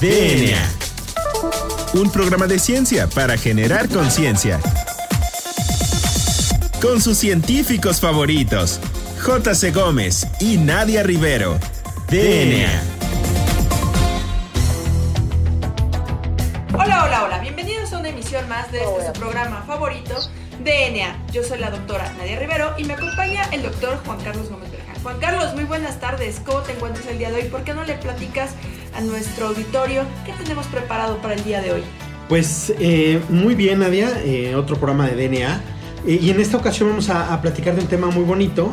DNA. Un programa de ciencia para generar conciencia. Con sus científicos favoritos, J.C. Gómez y Nadia Rivero. DNA. Hola, hola, hola. Bienvenidos a una emisión más de este su programa favorito, DNA. Yo soy la doctora Nadia Rivero y me acompaña el doctor Juan Carlos Gómez Berján. Juan Carlos, muy buenas tardes. ¿Cómo te encuentras el día de hoy? ¿Por qué no le platicas a nuestro auditorio qué tenemos preparado para el día de hoy? Pues eh, muy bien, Nadia. Eh, otro programa de DNA. Eh, y en esta ocasión vamos a, a, platicar de un tema muy bonito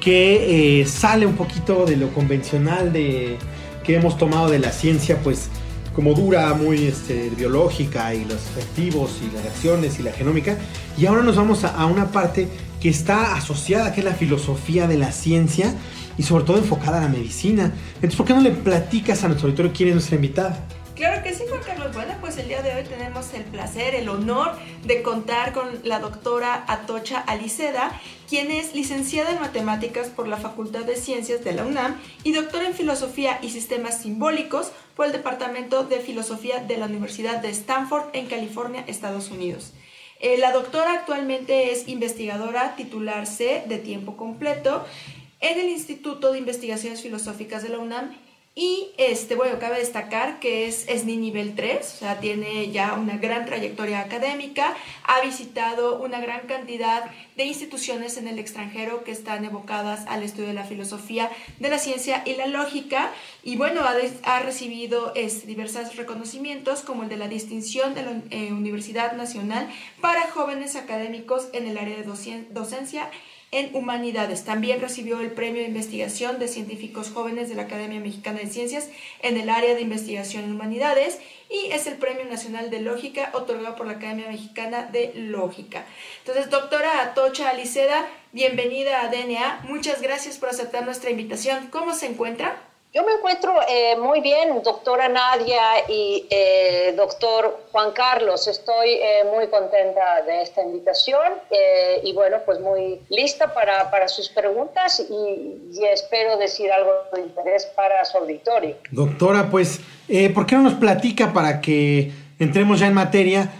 que sale un poquito de lo convencional de que hemos tomado de la ciencia, pues como dura, muy este, biológica y los efectivos y las reacciones y la genómica. Y ahora nos vamos a, a, una parte que está asociada, que es la filosofía de la ciencia y sobre todo enfocada a la medicina. Entonces, ¿por qué no le platicas a nuestro auditorio quién es nuestra invitada? Claro que sí, Juan Carlos. Bueno, pues el día de hoy tenemos el placer, el honor de contar con la doctora Atocha Aliceda, quien es licenciada en matemáticas por la Facultad de Ciencias de la UNAM y doctora en filosofía y sistemas simbólicos por el Departamento de Filosofía de la Universidad de Stanford en California, Estados Unidos. Eh, la doctora actualmente es investigadora titular C de tiempo completo en el Instituto de Investigaciones Filosóficas de la UNAM y este, bueno, cabe destacar que es SNI nivel 3, o sea, tiene ya una gran trayectoria académica, ha visitado una gran cantidad de instituciones en el extranjero que están evocadas al estudio de la filosofía, de la ciencia y la lógica, y bueno, ha, ha recibido este, diversos reconocimientos como el de la distinción de la eh, Universidad Nacional para jóvenes académicos en el área de docencia en Humanidades. También recibió el Premio de Investigación de Científicos Jóvenes de la Academia Mexicana de Ciencias en el área de investigación en Humanidades y es el Premio Nacional de Lógica otorgado por la Academia Mexicana de Lógica. Entonces, doctora Atocha Aliceda, bienvenida a DNA. Muchas gracias por aceptar nuestra invitación. ¿Cómo se encuentra? Yo me encuentro eh, muy bien, doctora Nadia y eh, doctor Juan Carlos. Estoy eh, muy contenta de esta invitación eh, y bueno, pues muy lista para, para sus preguntas y, y, espero decir algo de interés para su auditorio. Doctora, pues, ¿por qué no nos platica para que entremos ya en materia?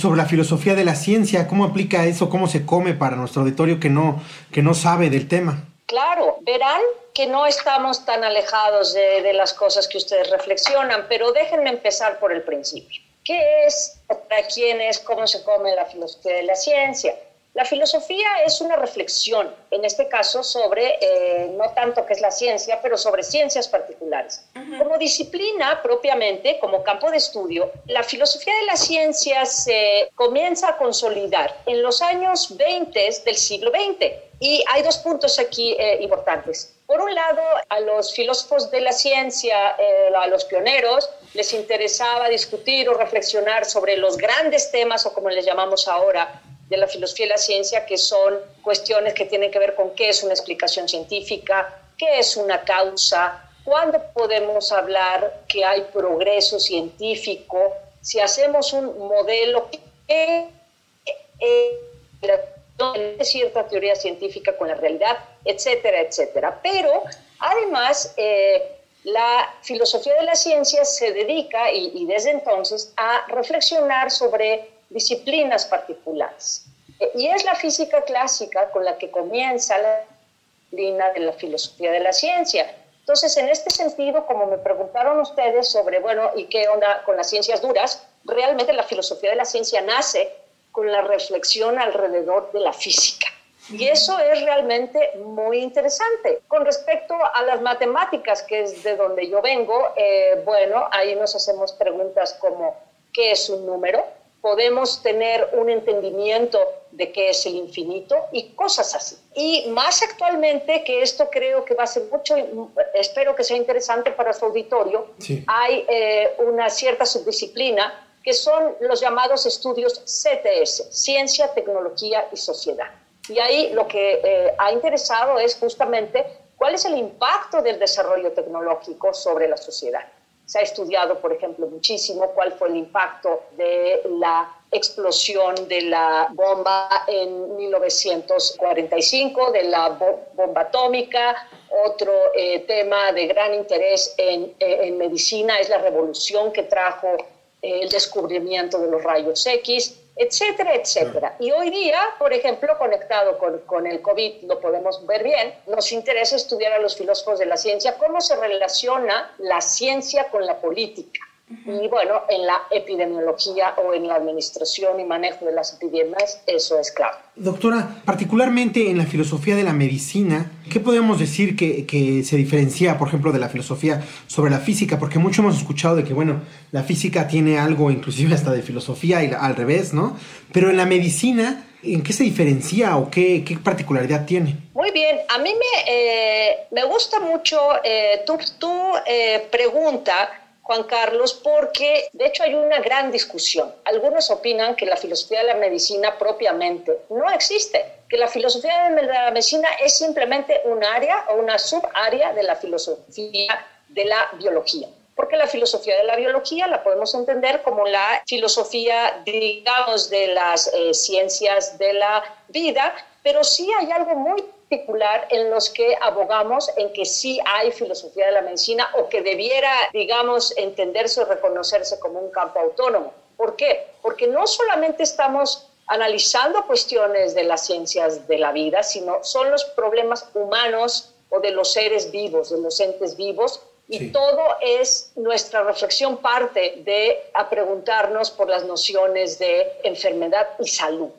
sobre la filosofía de la ciencia, cómo aplica eso, cómo se come para nuestro auditorio que no, que no sabe del tema. Claro, verán que no estamos tan alejados de, de, las cosas que ustedes reflexionan, pero déjenme empezar por el principio. ¿Qué es, para quién es, cómo se come la filosofía de la ciencia? La filosofía es una reflexión, en este caso, sobre, eh, no tanto que es la ciencia, pero sobre ciencias particulares. Uh -huh. Como disciplina propiamente, como campo de estudio, la filosofía de la ciencia se comienza a consolidar en los años 20 del siglo XX. Y hay dos puntos aquí eh, importantes. Por un lado, a los filósofos de la ciencia, eh, a los pioneros, les interesaba discutir o reflexionar sobre los grandes temas, o como les llamamos ahora, de la filosofía y la ciencia, que son cuestiones que tienen que ver con qué es una explicación científica, qué es una causa, cuándo podemos hablar que hay progreso científico, si hacemos un modelo que eh, eh, cierta teoría científica con la realidad, etcétera, etcétera. Pero además, eh, la filosofía de la ciencia se dedica, y, y desde entonces, a reflexionar sobre disciplinas particulares. Y es la física clásica con la que comienza la disciplina de la filosofía de la ciencia. Entonces, en este sentido, como me preguntaron ustedes sobre, bueno, ¿y qué onda con las ciencias duras? Realmente la filosofía de la ciencia nace con la reflexión alrededor de la física. Y eso es realmente muy interesante. Con respecto a las matemáticas, que es de donde yo vengo, eh, bueno, ahí nos hacemos preguntas como, ¿qué es un número? podemos tener un entendimiento de qué es el infinito y cosas así. Y más actualmente, que esto creo que va a ser mucho, espero que sea interesante para su auditorio, sí. hay eh, una cierta subdisciplina que son los llamados estudios CTS, Ciencia, Tecnología y Sociedad. Y ahí lo que eh, ha interesado es justamente cuál es el impacto del desarrollo tecnológico sobre la sociedad. Se ha estudiado, por ejemplo, muchísimo cuál fue el impacto de la explosión de la bomba en 1945, de la bomba atómica, Otro eh, tema de gran interés en, eh, en, medicina es la revolución que trajo el descubrimiento de los rayos X, etcétera, etcétera. Y hoy día, por ejemplo, conectado con, con, el COVID, lo podemos ver bien, nos interesa estudiar a los filósofos de la ciencia, cómo se relaciona la ciencia con la política. Y bueno, en la epidemiología o en la administración y manejo de las epidemias, eso es claro. Doctora, particularmente en la filosofía de la medicina, ¿qué podemos decir que, que, se diferencia, por ejemplo, de la filosofía sobre la física? Porque mucho hemos escuchado de que, bueno, la física tiene algo inclusive hasta de filosofía y al revés, ¿no? Pero en la medicina, ¿En qué se diferencia o qué, qué, particularidad tiene? Muy bien, a mí me, eh, me gusta mucho eh, tu, tu eh, pregunta Juan Carlos, porque de hecho hay una gran discusión. Algunos opinan que la filosofía de la medicina propiamente no existe, que la filosofía de la medicina es simplemente un área o una subárea de la filosofía de la biología. Porque la filosofía de la biología la podemos entender como la filosofía, digamos, de las eh, ciencias de la vida, pero sí hay algo muy particular en los que abogamos en que sí hay filosofía de la medicina o que debiera, digamos, entenderse o reconocerse como un campo autónomo. ¿Por qué? Porque no solamente estamos analizando cuestiones de las ciencias de la vida, sino son los problemas humanos o de los seres vivos, de los entes vivos, y todo es nuestra reflexión parte de a preguntarnos por las nociones de enfermedad y salud.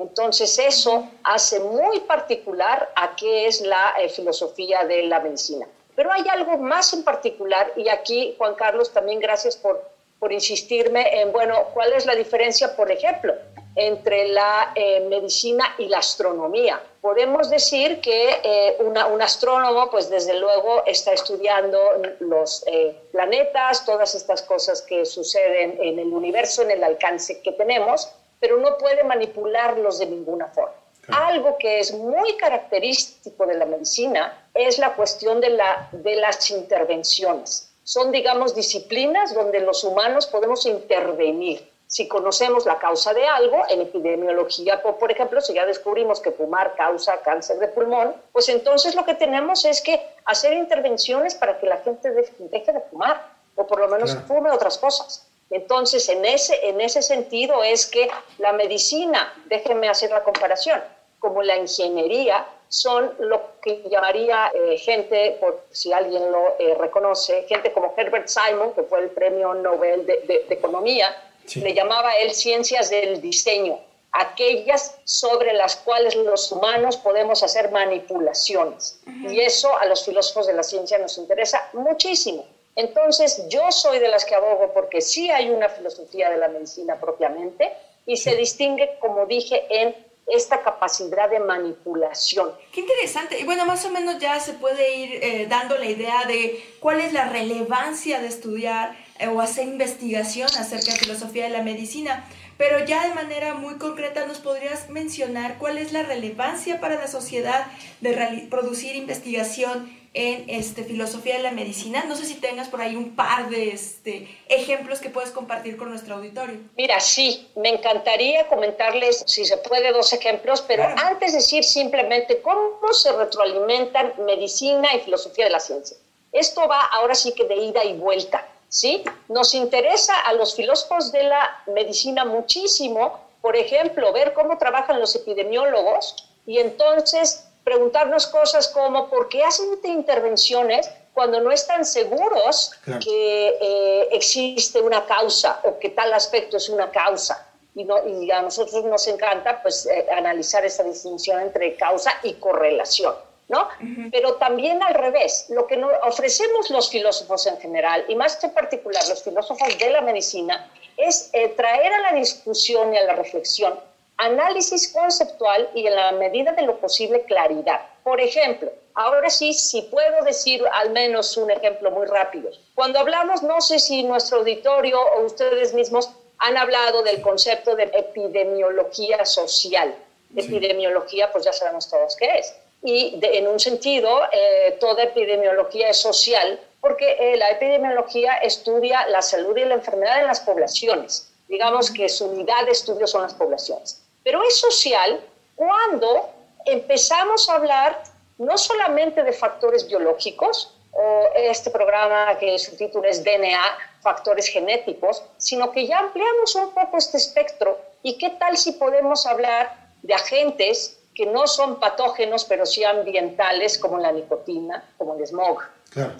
Entonces eso hace muy particular a qué es la eh, filosofía de la medicina. Pero hay algo más en particular y aquí, Juan Carlos, también gracias por, por insistirme en, bueno, ¿cuál es la diferencia, por ejemplo, entre la eh, medicina y la astronomía? Podemos decir que eh, un astrónomo, pues desde luego, está estudiando los planetas, todas estas cosas que suceden en el universo, en el alcance que tenemos, pero no puede manipularlos de ninguna forma. Algo que es muy característico de la medicina es la cuestión de, la, de las intervenciones. Son, digamos, disciplinas donde los humanos podemos intervenir. Si conocemos la causa de algo, en epidemiología, por ejemplo, si ya descubrimos que fumar causa cáncer de pulmón, pues entonces lo que tenemos es que hacer intervenciones para que la gente deje de fumar o por lo menos fume otras cosas. Entonces, en ese, en ese sentido es que la medicina, déjenme hacer la comparación, como la ingeniería, son lo que llamaría eh, gente, por si alguien lo eh, reconoce, gente como Herbert Simon, que fue el premio Nobel de, Economía, le llamaba él ciencias del diseño, aquellas sobre las cuales los humanos podemos hacer manipulaciones. Y eso a los filósofos de la ciencia nos interesa muchísimo. Entonces, yo soy de las que abogo porque sí hay una filosofía de la medicina propiamente y se distingue, como dije, en esta capacidad de manipulación. Qué interesante. Y bueno, más o menos ya se puede ir eh, dando la idea de cuál es la relevancia de estudiar eh, o hacer investigación acerca de filosofía de la medicina. Pero ya de manera muy concreta nos podrías mencionar cuál es la relevancia para la sociedad de producir investigación en este, filosofía de la medicina. No sé si tengas por ahí un par de este, ejemplos que puedes compartir con nuestro auditorio. Mira, sí, me encantaría comentarles, si se puede, dos ejemplos, pero antes decir simplemente cómo se retroalimentan medicina y filosofía de la ciencia. Esto va ahora sí que de ida y vuelta, ¿sí? Nos interesa a los filósofos de la medicina muchísimo, por ejemplo, ver cómo trabajan los epidemiólogos y entonces preguntarnos cosas como por qué hacen intervenciones cuando no están seguros que eh, existe una causa o que tal aspecto es una causa. Y, no, y a nosotros nos encanta pues, eh, analizar esa distinción entre causa y correlación. ¿no? Pero también al revés, lo que nos ofrecemos los filósofos en general, y más en particular los filósofos de la medicina, es eh, traer a la discusión y a la reflexión análisis conceptual y en la medida de lo posible claridad. Por ejemplo, ahora sí, si puedo decir al menos un ejemplo muy rápido. Cuando hablamos, no sé si nuestro auditorio o ustedes mismos han hablado del concepto de epidemiología social. Epidemiología, pues ya sabemos todos qué es. Y en un sentido, eh, toda epidemiología es social porque eh, la epidemiología estudia la salud y la enfermedad en las poblaciones. Digamos que su unidad de estudio son las poblaciones pero es social cuando empezamos a hablar no solamente de factores biológicos, o este programa que su título es DNA, factores genéticos, sino que ya ampliamos un poco este espectro y qué tal si podemos hablar de agentes que no son patógenos, pero sí ambientales, como la nicotina, como el smog.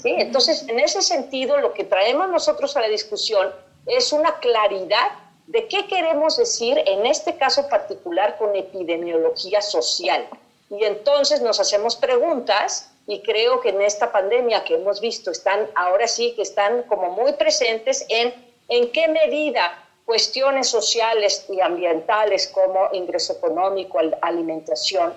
¿Sí? Entonces, en ese sentido, lo que traemos nosotros a la discusión es una claridad de qué queremos decir, en este caso particular, con epidemiología social. Y entonces nos hacemos preguntas y creo que en esta pandemia que hemos visto están, ahora sí que están como muy presentes en en qué medida cuestiones sociales y ambientales como ingreso económico, alimentación,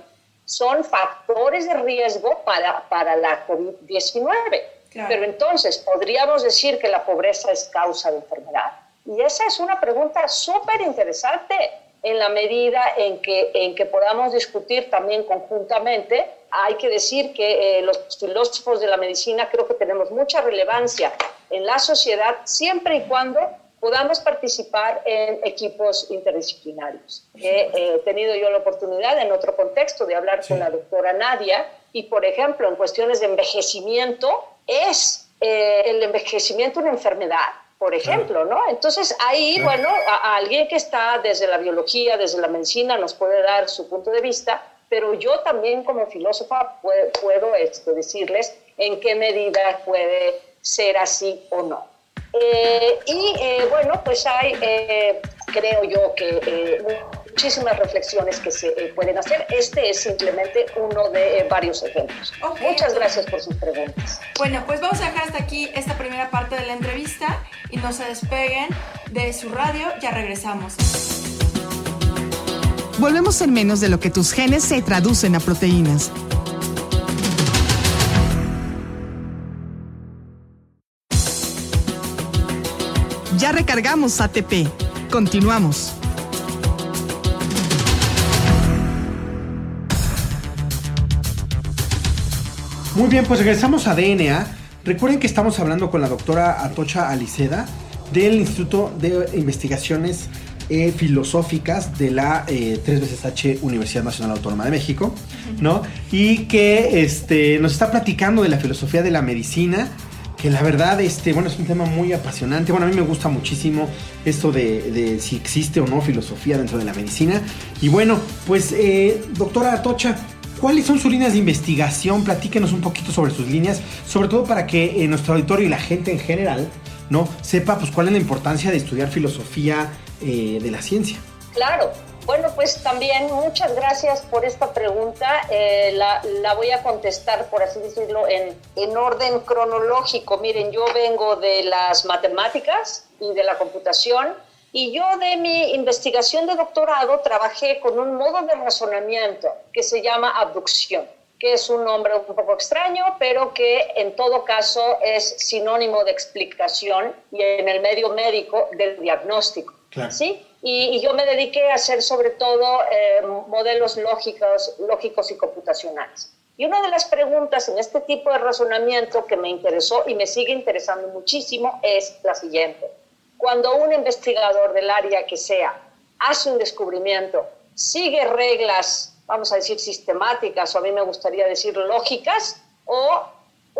son factores de riesgo para, para la COVID-19. Pero entonces, ¿podríamos decir que la pobreza es causa de enfermedad? Y esa es una pregunta súper interesante en la medida en que, en que podamos discutir también conjuntamente. Hay que decir que eh, los filósofos de la medicina creo que tenemos mucha relevancia en la sociedad siempre y cuando podamos participar en equipos interdisciplinarios. He eh, tenido yo la oportunidad en otro contexto de hablar con la doctora Nadia y, por ejemplo, en cuestiones de envejecimiento, ¿es eh, el envejecimiento una enfermedad? Por ejemplo, ¿no? Entonces ahí, bueno, a, alguien que está desde la biología, desde la medicina, nos puede dar su punto de vista, pero yo también como filósofa puedo, este, decirles en qué medida puede ser así o no. Eh, y eh, bueno, pues hay, eh, creo yo que muchísimas reflexiones que se pueden hacer. Este es simplemente uno de varios ejemplos. Muchas gracias por sus preguntas. Bueno, pues vamos a dejar hasta aquí esta primera parte de la entrevista y no se despeguen de su radio, ya regresamos. Volvemos en menos de lo que tus genes se traducen a proteínas. Ya recargamos ATP. Continuamos. Muy bien, pues regresamos a DNA. Recuerden que estamos hablando con la doctora Atocha Aliceda del Instituto de Investigaciones eh, Filosóficas de la 3 eh, veces H Universidad Nacional Autónoma de México, ¿no? Y que este, nos está platicando de la filosofía de la medicina que la verdad, este, bueno, es un tema muy apasionante. Bueno, a mí me gusta muchísimo esto de, si existe o no filosofía dentro de la medicina. Y bueno, pues, eh, doctora Atocha, ¿cuáles son sus líneas de investigación? Platíquenos un poquito sobre sus líneas, sobre todo para que eh, nuestro auditorio y la gente en general, ¿no? Sepa, pues, cuál es la importancia de estudiar filosofía eh, de la ciencia. Claro, bueno, pues también muchas gracias por esta pregunta. Eh, la, voy a contestar, por así decirlo, en, en orden cronológico. Miren, yo vengo de las matemáticas y de la computación y yo de mi investigación de doctorado trabajé con un modo de razonamiento que se llama abducción que es un nombre un poco extraño, pero que en todo caso es sinónimo de explicación y en el medio médico del diagnóstico. ¿sí? Y, yo me dediqué a hacer sobre todo eh, modelos lógicos, lógicos y computacionales. Y una de las preguntas en este tipo de razonamiento que me interesó y me sigue interesando muchísimo es la siguiente. Cuando un investigador del área que sea hace un descubrimiento, sigue reglas, vamos a decir, sistemáticas, o a mí me gustaría decir lógicas, o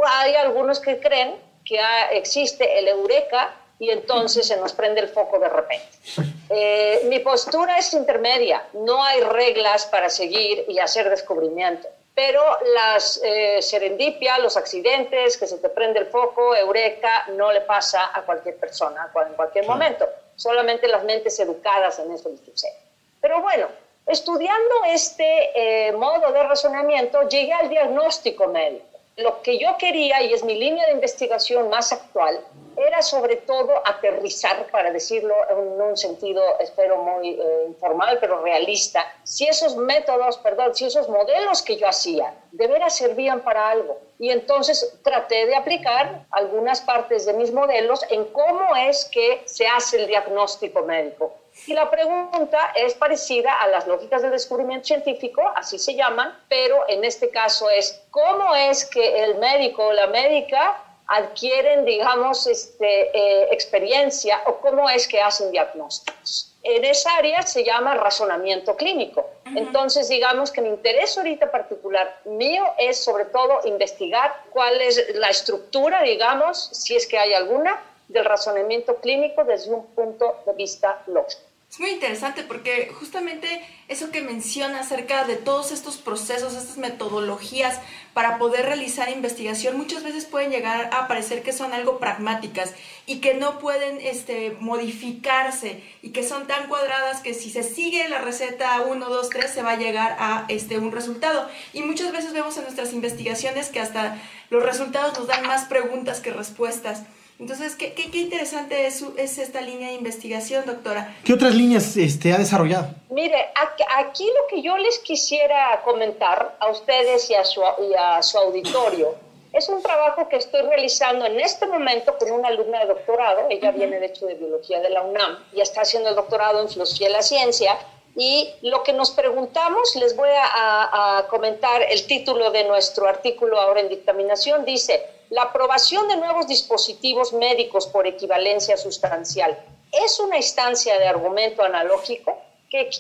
hay algunos que creen que existe el eureka y entonces se nos prende el foco de repente. Eh, mi postura es intermedia, no hay reglas para seguir y hacer descubrimiento, pero las eh, serendipia, los accidentes, que se te prende el foco, eureka, no le pasa a cualquier persona en cualquier momento, solamente las mentes educadas en eso les sucede. Pero bueno, estudiando este eh, modo de razonamiento, llegué al diagnóstico médico. Lo que yo quería, y es mi línea de investigación más actual, era sobre todo aterrizar, para decirlo en un sentido, espero, muy eh, informal, pero realista, si esos métodos, perdón, si esos modelos que yo hacía de veras servían para algo. Y entonces traté de aplicar algunas partes de mis modelos en cómo es que se hace el diagnóstico médico. Y la pregunta es parecida a las lógicas del descubrimiento científico, así se llaman, pero en este caso es cómo es que el médico o la médica adquieren, digamos, este, eh, experiencia o cómo es que hacen diagnósticos. En esa área se llama razonamiento clínico. Entonces, digamos que mi interés ahorita particular mío es sobre todo investigar cuál es la estructura, digamos, si es que hay alguna, del razonamiento clínico desde un punto de vista lógico. Es muy interesante porque justamente eso que menciona acerca de todos estos procesos, estas metodologías para poder realizar investigación, muchas veces pueden llegar a parecer que son algo pragmáticas y que no pueden este, modificarse y que son tan cuadradas que si se sigue la receta 1, 2, 3 se va a llegar a este, un resultado. Y muchas veces vemos en nuestras investigaciones que hasta los resultados nos dan más preguntas que respuestas. Entonces, qué, qué, interesante es, es, esta línea de investigación, doctora. ¿Qué otras líneas este, ha desarrollado? Mire, aquí, lo que yo les quisiera comentar a ustedes y a su, y a su auditorio es un trabajo que estoy realizando en este momento con una alumna de doctorado. Ella viene, de hecho, de biología de la UNAM y está haciendo el doctorado en filosofía de la ciencia. Y lo que nos preguntamos, les voy a, a comentar el título de nuestro artículo ahora en dictaminación, dice, la aprobación de nuevos dispositivos médicos por equivalencia sustancial es una instancia de argumento analógico.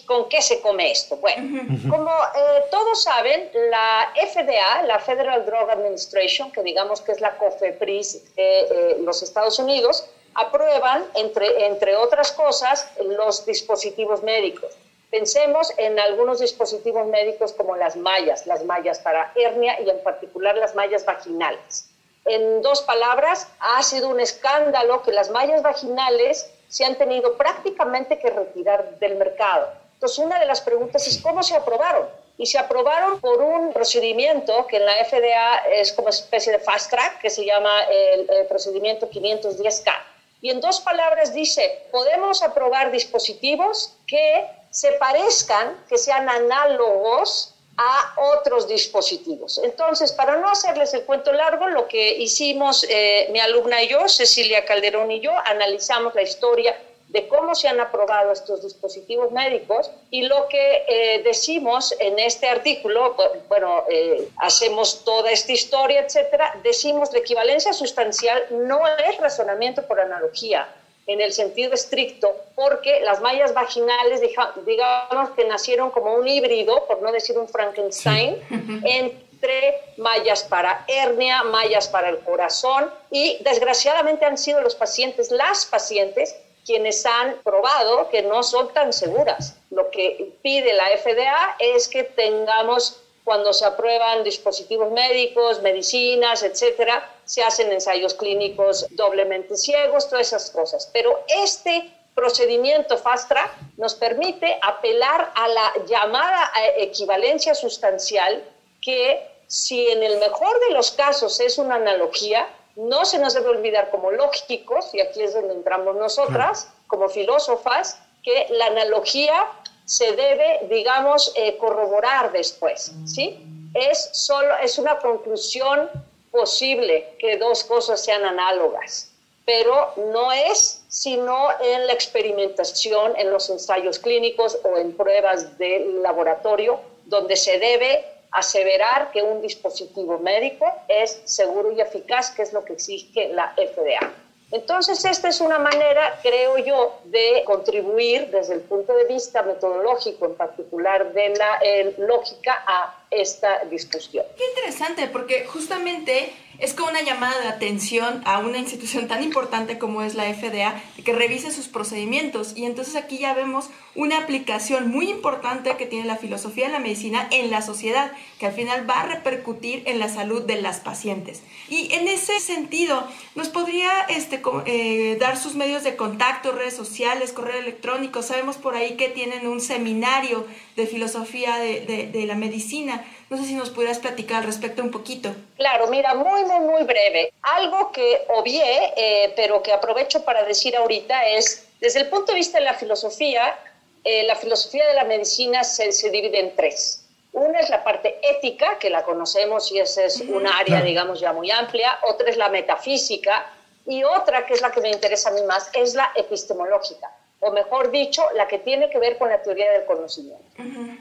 ¿Con qué se come esto? Bueno, como eh, todos saben, la FDA, la Federal Drug Administration, que digamos que es la COFEPRIS de eh, los Estados Unidos, aprueban, entre, entre otras cosas, los dispositivos médicos. Pensemos en algunos dispositivos médicos como las mallas, las mallas para hernia y en particular las mallas vaginales en dos palabras, ha sido un escándalo que las mallas vaginales se han tenido prácticamente que retirar del mercado. Entonces, una de las preguntas es cómo se aprobaron. Y se aprobaron por un procedimiento que en la FDA es como especie de fast track, que se llama el, el procedimiento 510K. Y en dos palabras dice, podemos aprobar dispositivos que se parezcan, que sean análogos a otros dispositivos. Entonces, para no hacerles el cuento largo, lo que hicimos eh, mi alumna y yo, Cecilia Calderón y yo, analizamos la historia de cómo se han aprobado estos dispositivos médicos y lo que eh, decimos en este artículo, bueno, eh, hacemos toda esta historia, etcétera, decimos la equivalencia sustancial no es razonamiento por analogía, en el sentido estricto, porque las mallas vaginales, digamos que nacieron como un híbrido, por no decir un Frankenstein, entre mallas para hernia, mallas para el corazón, y desgraciadamente han sido los pacientes, las pacientes, quienes han probado que no son tan seguras. Lo que pide la FDA es que tengamos cuando se aprueban dispositivos médicos, medicinas, etcétera, se hacen ensayos clínicos doblemente ciegos, todas esas cosas. Pero este procedimiento Fast Track nos permite apelar a la llamada eh, equivalencia sustancial que si en el mejor de los casos es una analogía, no se nos debe olvidar como lógicos, y aquí es donde entramos nosotras, como filósofas, que la analogía se debe, digamos, eh, corroborar después, ¿sí? Es, solo, es una conclusión posible que dos cosas sean análogas, pero no es sino en la experimentación, en los ensayos clínicos o en pruebas de laboratorio, donde se debe aseverar que un dispositivo médico es seguro y eficaz, que es lo que exige la FDA. Entonces, esta es una manera, creo yo, de contribuir desde el punto de vista metodológico, en particular de la eh, lógica, a esta discusión. Qué interesante, porque justamente es como una llamada de atención a una institución tan importante como es la FDA, que revise sus procedimientos. Y entonces aquí ya vemos una aplicación muy importante que tiene la filosofía de la medicina en la sociedad, que al final va a repercutir en la salud de las pacientes. Y en ese sentido, ¿nos podría este, eh, dar sus medios de contacto, redes sociales, correo electrónico? Sabemos por ahí que tienen un seminario de filosofía de, de la medicina. No sé si nos pudieras platicar al respecto un poquito. Claro, mira, muy, muy, muy breve. Algo que obvié, eh, pero que aprovecho para decir ahorita es, desde el punto de vista de la filosofía, eh, la filosofía de la medicina se, se, divide en tres. Una es la parte ética, que la conocemos y esa es un área, digamos, ya muy amplia. Otra es la metafísica. Y otra, que es la que me interesa a mí más, es la epistemológica o mejor dicho, la que tiene que ver con la teoría del conocimiento.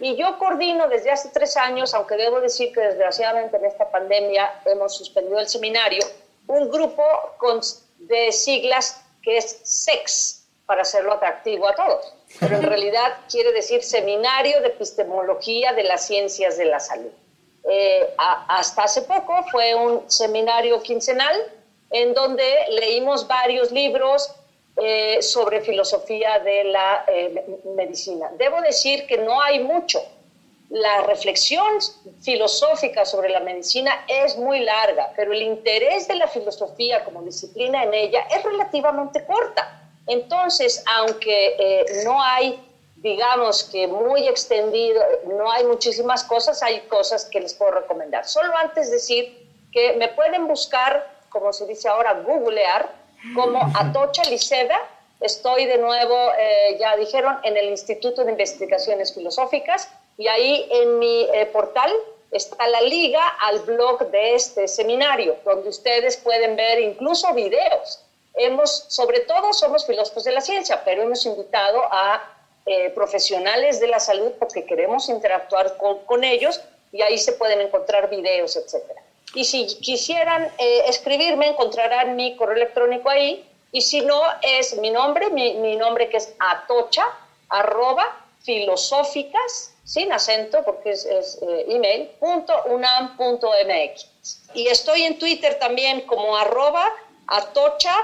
Y yo coordino desde hace tres años, aunque debo decir que desgraciadamente en esta pandemia hemos suspendido el seminario, un grupo con, de siglas que es SEX, para hacerlo atractivo a todos. pero en realidad quiere decir Seminario de Epistemología de las Ciencias de la Salud. Eh, hasta hace poco fue un seminario quincenal en donde leímos varios libros eh, sobre filosofía de la eh, medicina. Debo decir que no hay mucho. La reflexión filosófica sobre la medicina es muy larga, pero el interés de la filosofía como disciplina en ella es relativamente corta. Entonces, aunque eh, no hay, digamos que muy extendido, no hay muchísimas cosas, hay cosas que les puedo recomendar. Solo antes decir que me pueden buscar, como se dice ahora, googlear, como Atocha Liceda. Estoy de nuevo, eh, ya dijeron, en el Instituto de Investigaciones Filosóficas y ahí en mi eh, portal está la liga al blog de este seminario, donde ustedes pueden ver incluso videos hemos, sobre todo somos filósofos de la ciencia, pero hemos invitado a eh, profesionales de la salud porque queremos interactuar con, ellos y ahí se pueden encontrar videos, etc. Y si quisieran eh, escribirme, encontrarán mi correo electrónico ahí. Y si no, es mi nombre, mi, nombre que es atocha, arroba, filosóficas, sin acento, porque es, eh, email, punto unam punto mx. Y estoy en Twitter también como arroba atocha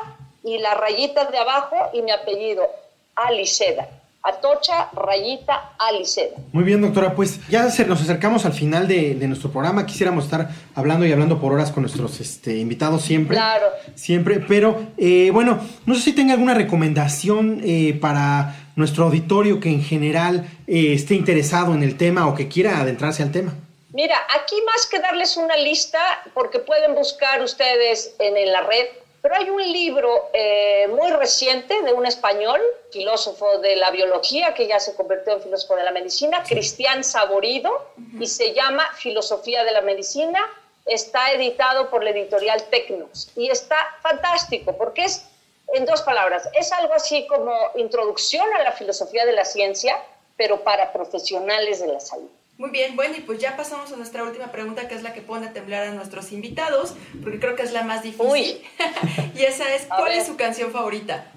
y la rayita de abajo y mi apellido, Aliceda. Atocha, rayita, Aliceda. Muy bien, doctora. Pues ya nos acercamos al final de, nuestro programa. Quisiéramos estar hablando y hablando por horas con nuestros este, invitados siempre. Claro. Siempre. Pero, eh, bueno, no sé si tenga alguna recomendación eh, para nuestro auditorio que en general eh, esté interesado en el tema o que quiera adentrarse al tema. Mira, aquí más que darles una lista, porque pueden buscar ustedes en la red pero hay un libro eh, muy reciente de un español, filósofo de la biología, que ya se convirtió en filósofo de la medicina, Cristian Saborido, y se llama Filosofía de la Medicina. Está editado por la editorial Tecnos y está fantástico porque es, en dos palabras, es algo así como introducción a la filosofía de la ciencia, pero para profesionales de la salud. Muy bien, bueno, y pues ya pasamos a nuestra última pregunta, que es la que pone a temblar a nuestros invitados, porque creo que es la más difícil. y esa es, ¿cuál es su canción favorita?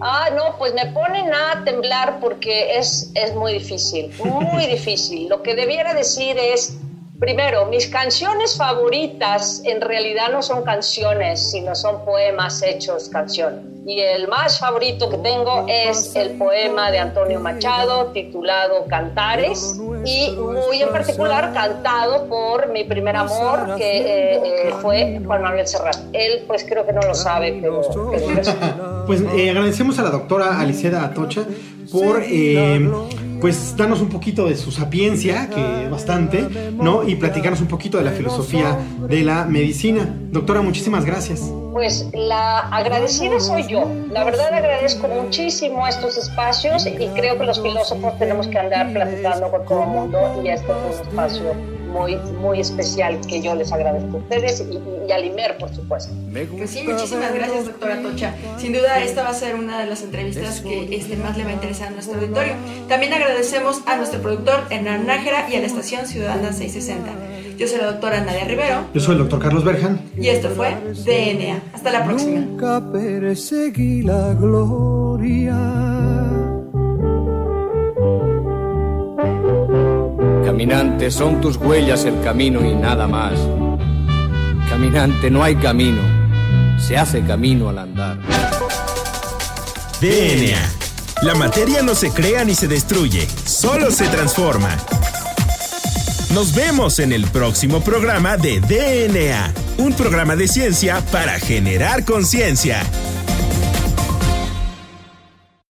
Ah, no, pues me ponen a temblar porque es, es muy difícil, muy difícil. Lo que debiera decir es, primero, mis canciones favoritas en realidad no son canciones, sino son poemas hechos canción y el más favorito que tengo es el poema de Antonio Machado titulado Cantares y muy en particular cantado por mi primer amor que eh, eh, fue Juan Manuel Serrat. Él pues creo que no lo sabe, pero... pues eh, agradecemos a la doctora Aliceda Atocha por pues darnos un poquito de su sapiencia, que bastante, ¿no? Y platicarnos un poquito de la filosofía de la medicina. Doctora, muchísimas gracias. Pues la agradecida soy yo. La verdad agradezco muchísimo estos espacios y creo que los filósofos tenemos que andar platicando con todo el mundo y este es un espacio muy, muy especial que yo les agradezco a ustedes y, y, a Limer, por supuesto. Pues sí, muchísimas gracias, doctora Tocha. Sin duda, esta va a ser una de las entrevistas que este, más le va a interesar a nuestro auditorio. También agradecemos a nuestro productor Hernán Nájera y a la estación Ciudadana 660. Yo soy la doctora Nadia Rivero. Yo soy el doctor Carlos Berjan. Y esto fue DNA. Hasta la próxima. Nunca perseguí la gloria. Caminante, son tus huellas el camino y nada más. Caminante, no hay camino, se hace camino al andar. DNA. La materia no se crea ni se destruye, solo se transforma. Nos vemos en el próximo programa de DNA, un programa de ciencia para generar conciencia.